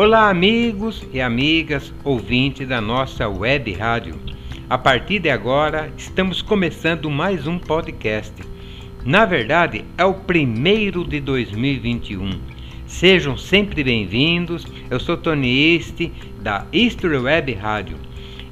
Olá, amigos e amigas ouvintes da nossa web rádio. A partir de agora, estamos começando mais um podcast. Na verdade, é o primeiro de 2021. Sejam sempre bem-vindos. Eu sou Tony Este, da History Web Rádio.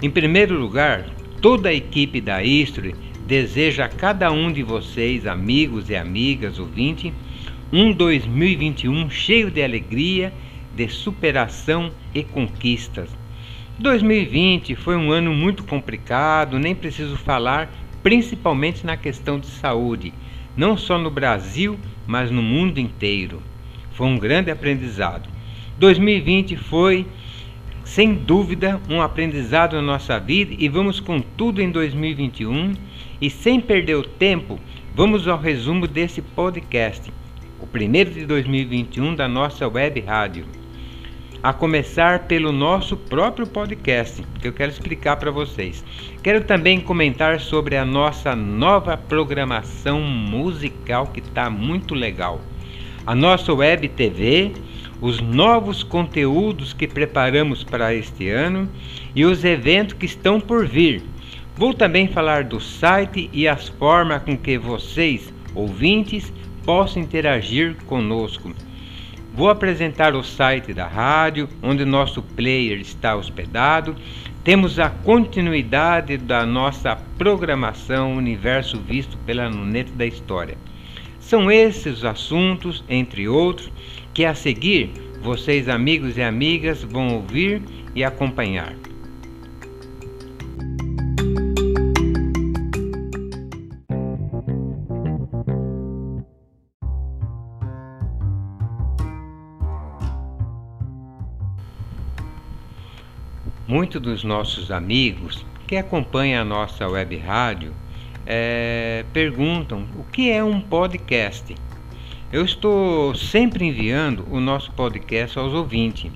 Em primeiro lugar, toda a equipe da History deseja a cada um de vocês, amigos e amigas ouvintes, um 2021 cheio de alegria de superação e conquistas. 2020 foi um ano muito complicado, nem preciso falar, principalmente na questão de saúde, não só no Brasil, mas no mundo inteiro. Foi um grande aprendizado. 2020 foi, sem dúvida, um aprendizado na nossa vida e vamos com tudo em 2021. E sem perder o tempo, vamos ao resumo desse podcast, o primeiro de 2021 da nossa web rádio a começar pelo nosso próprio podcast, que eu quero explicar para vocês. Quero também comentar sobre a nossa nova programação musical que está muito legal. A nossa web TV, os novos conteúdos que preparamos para este ano e os eventos que estão por vir. Vou também falar do site e as formas com que vocês, ouvintes, possam interagir conosco. Vou apresentar o site da rádio, onde nosso player está hospedado. Temos a continuidade da nossa programação Universo Visto pela Luneta da História. São esses os assuntos, entre outros, que a seguir vocês, amigos e amigas, vão ouvir e acompanhar. Muitos dos nossos amigos que acompanham a nossa web rádio é, perguntam o que é um podcast. Eu estou sempre enviando o nosso podcast aos ouvintes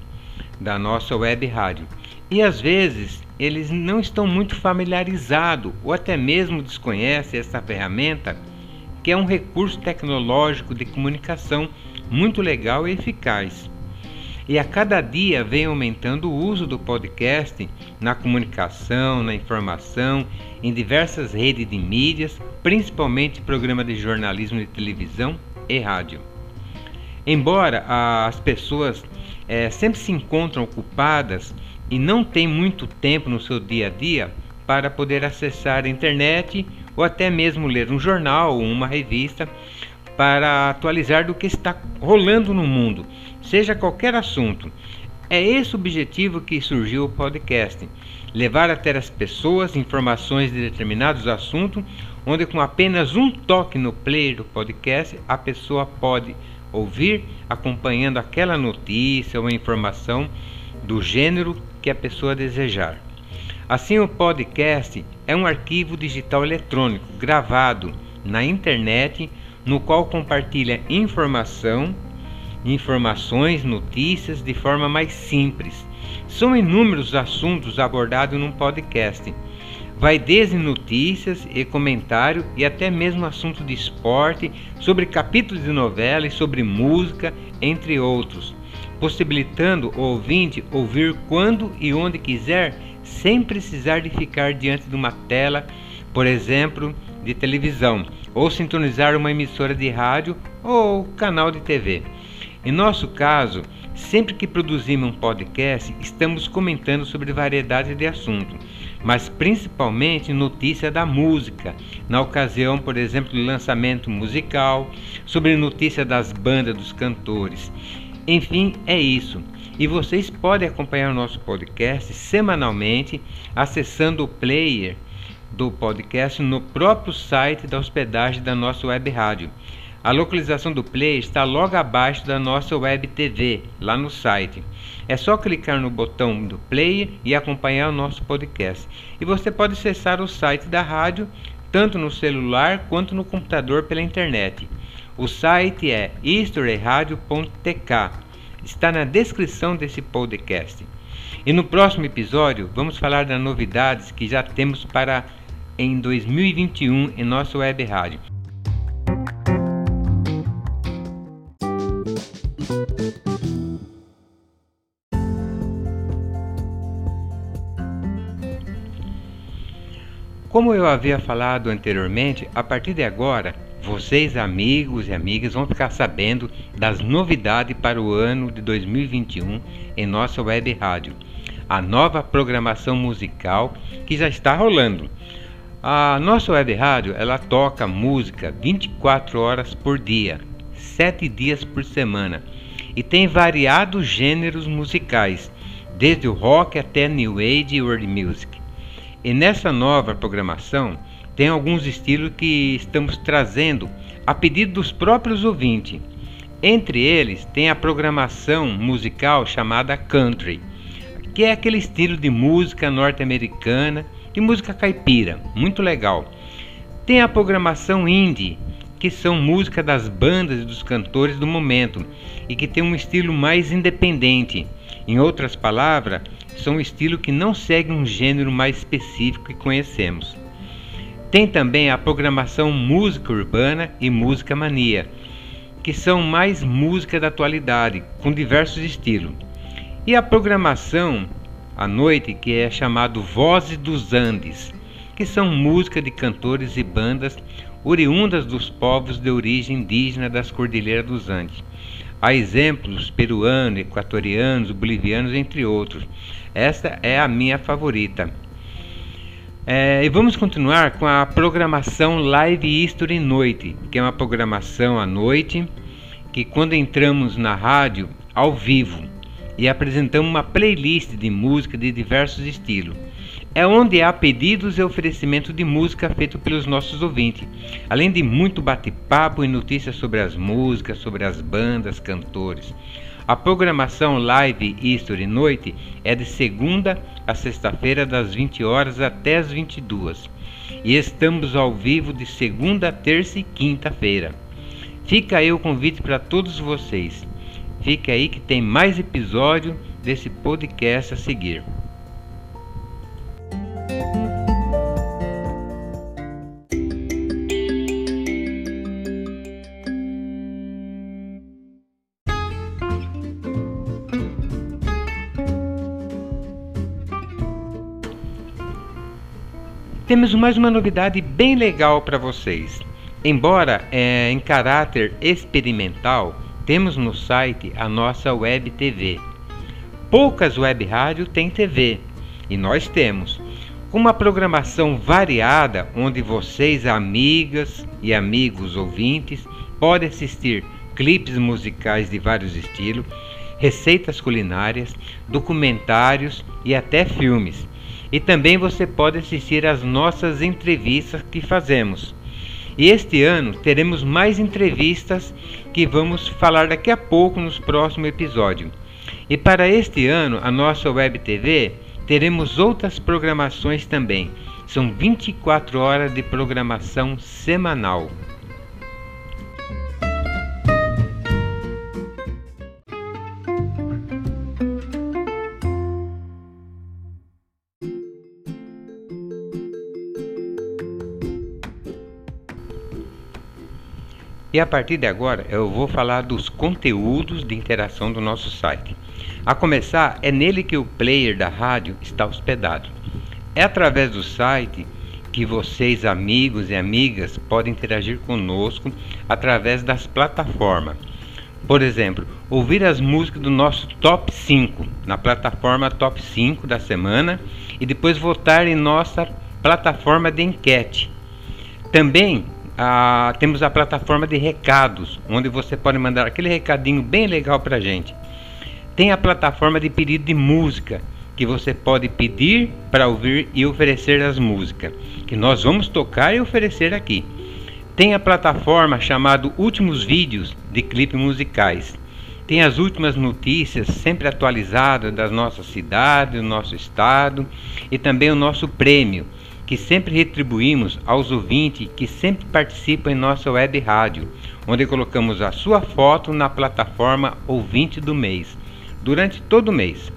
da nossa web rádio e às vezes eles não estão muito familiarizados ou até mesmo desconhecem essa ferramenta que é um recurso tecnológico de comunicação muito legal e eficaz. E a cada dia vem aumentando o uso do podcast na comunicação, na informação, em diversas redes de mídias, principalmente programas de jornalismo de televisão e rádio. Embora as pessoas é, sempre se encontram ocupadas e não têm muito tempo no seu dia a dia para poder acessar a internet ou até mesmo ler um jornal ou uma revista, para atualizar do que está rolando no mundo, seja qualquer assunto. É esse o objetivo que surgiu o podcast: levar até as pessoas informações de determinados assuntos, onde com apenas um toque no player do podcast a pessoa pode ouvir acompanhando aquela notícia ou informação do gênero que a pessoa desejar. Assim, o podcast é um arquivo digital eletrônico gravado na internet no qual compartilha informação, informações, notícias de forma mais simples. São inúmeros assuntos abordados num podcast. Vai desde notícias e comentário e até mesmo assuntos de esporte, sobre capítulos de novela e sobre música, entre outros, possibilitando o ouvinte ouvir quando e onde quiser, sem precisar de ficar diante de uma tela, por exemplo, de televisão, ou sintonizar uma emissora de rádio ou canal de TV. Em nosso caso, sempre que produzimos um podcast, estamos comentando sobre variedade de assuntos, mas principalmente notícia da música, na ocasião, por exemplo, do lançamento musical, sobre notícia das bandas dos cantores. Enfim, é isso. E vocês podem acompanhar o nosso podcast semanalmente acessando o player do podcast no próprio site da hospedagem da nossa web rádio. A localização do play está logo abaixo da nossa web TV, lá no site. É só clicar no botão do player e acompanhar o nosso podcast. E você pode acessar o site da rádio tanto no celular quanto no computador pela internet. O site é historyradio.tk. Está na descrição desse podcast. E no próximo episódio vamos falar das novidades que já temos para em 2021 em nosso web rádio. Como eu havia falado anteriormente, a partir de agora, vocês, amigos e amigas, vão ficar sabendo das novidades para o ano de 2021 em nossa web rádio. A nova programação musical que já está rolando. A nossa web rádio, ela toca música 24 horas por dia, 7 dias por semana, e tem variados gêneros musicais, desde o rock até new age e world music. E nessa nova programação tem alguns estilos que estamos trazendo a pedido dos próprios ouvintes. Entre eles tem a programação musical chamada country, que é aquele estilo de música norte-americana, de música caipira, muito legal. Tem a programação indie, que são música das bandas e dos cantores do momento e que tem um estilo mais independente. Em outras palavras, são um estilo que não segue um gênero mais específico que conhecemos. Tem também a programação música urbana e música mania, que são mais música da atualidade, com diversos estilos. E a programação à noite, que é chamado Vozes dos Andes, que são música de cantores e bandas oriundas dos povos de origem indígena das Cordilheiras dos Andes. Há exemplos peruanos, equatorianos, bolivianos, entre outros. Esta é a minha favorita. É, e vamos continuar com a programação Live History Noite, que é uma programação à noite que quando entramos na rádio ao vivo e apresentamos uma playlist de música de diversos estilos. É onde há pedidos e oferecimento de música feito pelos nossos ouvintes, além de muito bate-papo e notícias sobre as músicas, sobre as bandas, cantores. A programação Live History Noite é de segunda a sexta-feira, das 20 horas até as 22. E estamos ao vivo de segunda, terça e quinta-feira. Fica aí o convite para todos vocês. Fica aí que tem mais episódio desse podcast a seguir. Temos mais uma novidade bem legal para vocês. Embora é, em caráter experimental, temos no site a nossa web TV. Poucas web rádios têm TV e nós temos. Uma programação variada onde vocês, amigas e amigos ouvintes, podem assistir clipes musicais de vários estilos, receitas culinárias, documentários e até filmes e também você pode assistir às nossas entrevistas que fazemos. E este ano teremos mais entrevistas que vamos falar daqui a pouco nos próximos episódios. E para este ano, a nossa Web TV teremos outras programações também. São 24 horas de programação semanal. E a partir de agora eu vou falar dos conteúdos de interação do nosso site. A começar, é nele que o player da rádio está hospedado. É através do site que vocês, amigos e amigas, podem interagir conosco através das plataformas. Por exemplo, ouvir as músicas do nosso top 5 na plataforma top 5 da semana e depois votar em nossa plataforma de enquete. Também a, temos a plataforma de recados, onde você pode mandar aquele recadinho bem legal para a gente. Tem a plataforma de pedido de música, que você pode pedir para ouvir e oferecer as músicas, que nós vamos tocar e oferecer aqui. Tem a plataforma chamada Últimos Vídeos de Clipes Musicais. Tem as últimas notícias sempre atualizadas da nossa cidade, do nosso estado e também o nosso prêmio que sempre retribuímos aos ouvintes que sempre participam em nossa web rádio, onde colocamos a sua foto na plataforma Ouvinte do Mês, durante todo o mês.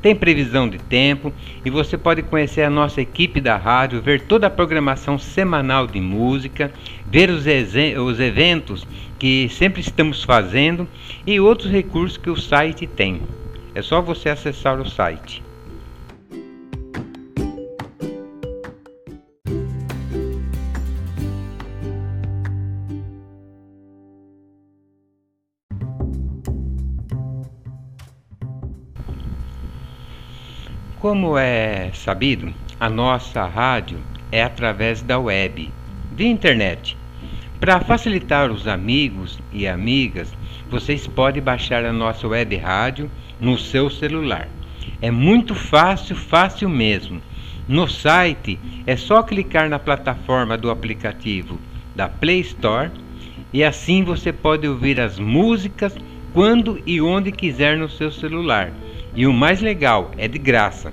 Tem previsão de tempo e você pode conhecer a nossa equipe da rádio, ver toda a programação semanal de música, ver os, os eventos que sempre estamos fazendo e outros recursos que o site tem. É só você acessar o site. Como é sabido, a nossa rádio é através da web, de internet. Para facilitar os amigos e amigas, vocês podem baixar a nossa web rádio no seu celular. É muito fácil, fácil mesmo. No site é só clicar na plataforma do aplicativo da Play Store e assim você pode ouvir as músicas quando e onde quiser no seu celular. E o mais legal, é de graça.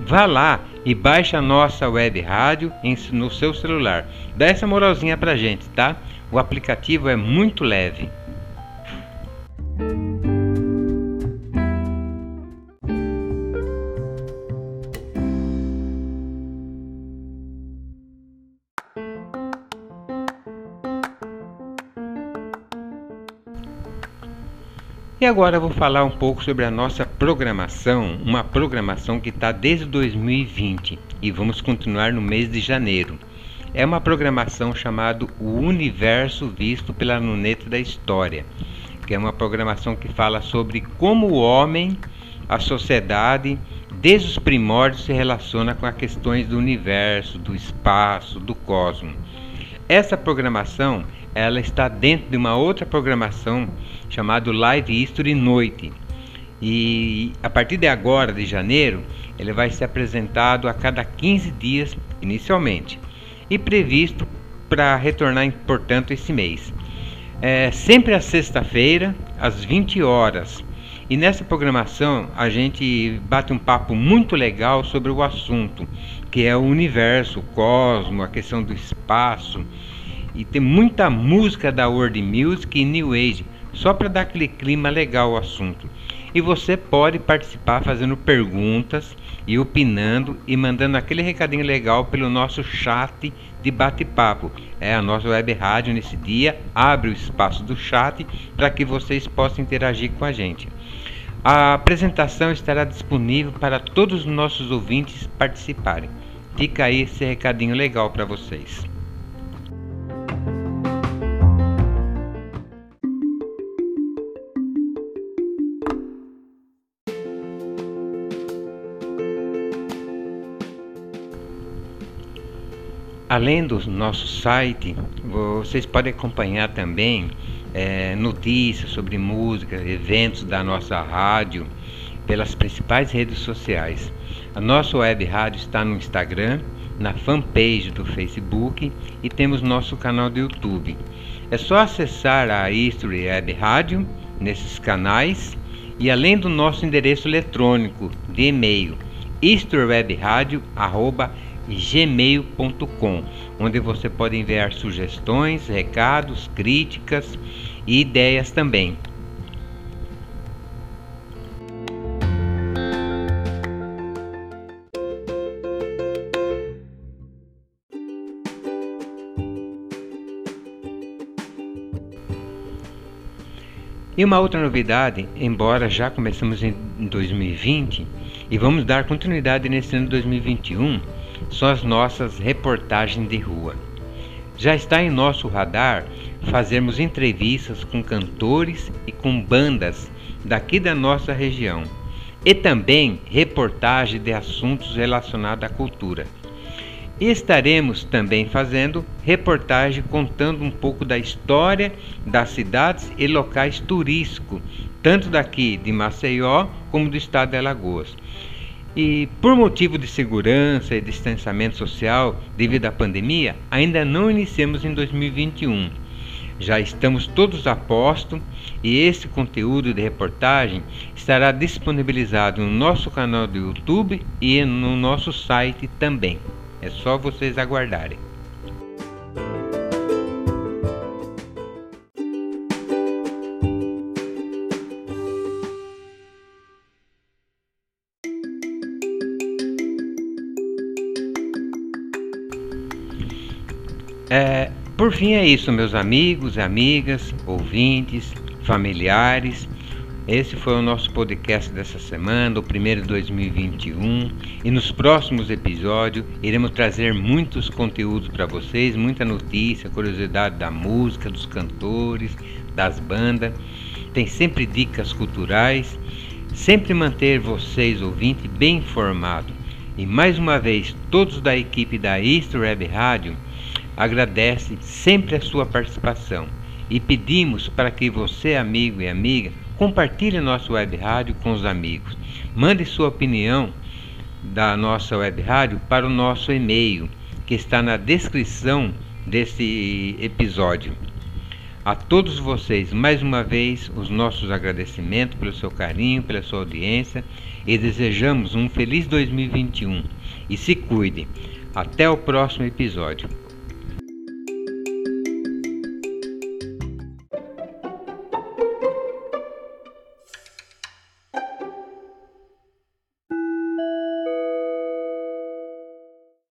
Vá lá e baixe a nossa web rádio no seu celular. Dá essa moralzinha pra gente, tá? O aplicativo é muito leve. E agora eu vou falar um pouco sobre a nossa programação, uma programação que está desde 2020 e vamos continuar no mês de janeiro. É uma programação chamada O Universo Visto pela Luneta da História, que é uma programação que fala sobre como o homem, a sociedade, desde os primórdios se relaciona com as questões do universo, do espaço, do cosmos. Essa programação ela está dentro de uma outra programação chamada Live History Noite. E a partir de agora, de janeiro, ele vai ser apresentado a cada 15 dias inicialmente e previsto para retornar, portanto, esse mês. É sempre à sexta-feira, às 20 horas. E nessa programação a gente bate um papo muito legal sobre o assunto, que é o universo, o cosmos, a questão do espaço. E tem muita música da World Music e New Age, só para dar aquele clima legal ao assunto. E você pode participar fazendo perguntas e opinando e mandando aquele recadinho legal pelo nosso chat de bate-papo. É a nossa web rádio nesse dia abre o espaço do chat para que vocês possam interagir com a gente. A apresentação estará disponível para todos os nossos ouvintes participarem. Fica aí esse recadinho legal para vocês. Além do nosso site, vocês podem acompanhar também é, notícias sobre música, eventos da nossa rádio pelas principais redes sociais. A nossa web rádio está no Instagram, na fanpage do Facebook e temos nosso canal do YouTube. É só acessar a History Web Rádio nesses canais e além do nosso endereço eletrônico de e-mail historywebradio.com gmail.com, onde você pode enviar sugestões, recados, críticas e ideias também. E uma outra novidade, embora já começamos em 2020 e vamos dar continuidade nesse ano 2021, são as nossas reportagens de rua. Já está em nosso radar fazermos entrevistas com cantores e com bandas daqui da nossa região e também reportagem de assuntos relacionados à cultura. E estaremos também fazendo reportagem contando um pouco da história das cidades e locais turísticos, tanto daqui de Maceió como do estado de Alagoas. E por motivo de segurança e distanciamento social devido à pandemia, ainda não iniciamos em 2021. Já estamos todos a posto e esse conteúdo de reportagem estará disponibilizado no nosso canal do YouTube e no nosso site também. É só vocês aguardarem. Por fim é isso, meus amigos, amigas, ouvintes, familiares. Esse foi o nosso podcast dessa semana, o primeiro de 2021. E nos próximos episódios iremos trazer muitos conteúdos para vocês, muita notícia, curiosidade da música, dos cantores, das bandas. Tem sempre dicas culturais. sempre manter vocês, ouvintes, bem informados. E mais uma vez, todos da equipe da Istro Web Rádio agradece sempre a sua participação e pedimos para que você, amigo e amiga, compartilhe nosso web rádio com os amigos. Mande sua opinião da nossa web rádio para o nosso e-mail, que está na descrição desse episódio. A todos vocês, mais uma vez, os nossos agradecimentos pelo seu carinho, pela sua audiência e desejamos um feliz 2021. E se cuide. Até o próximo episódio.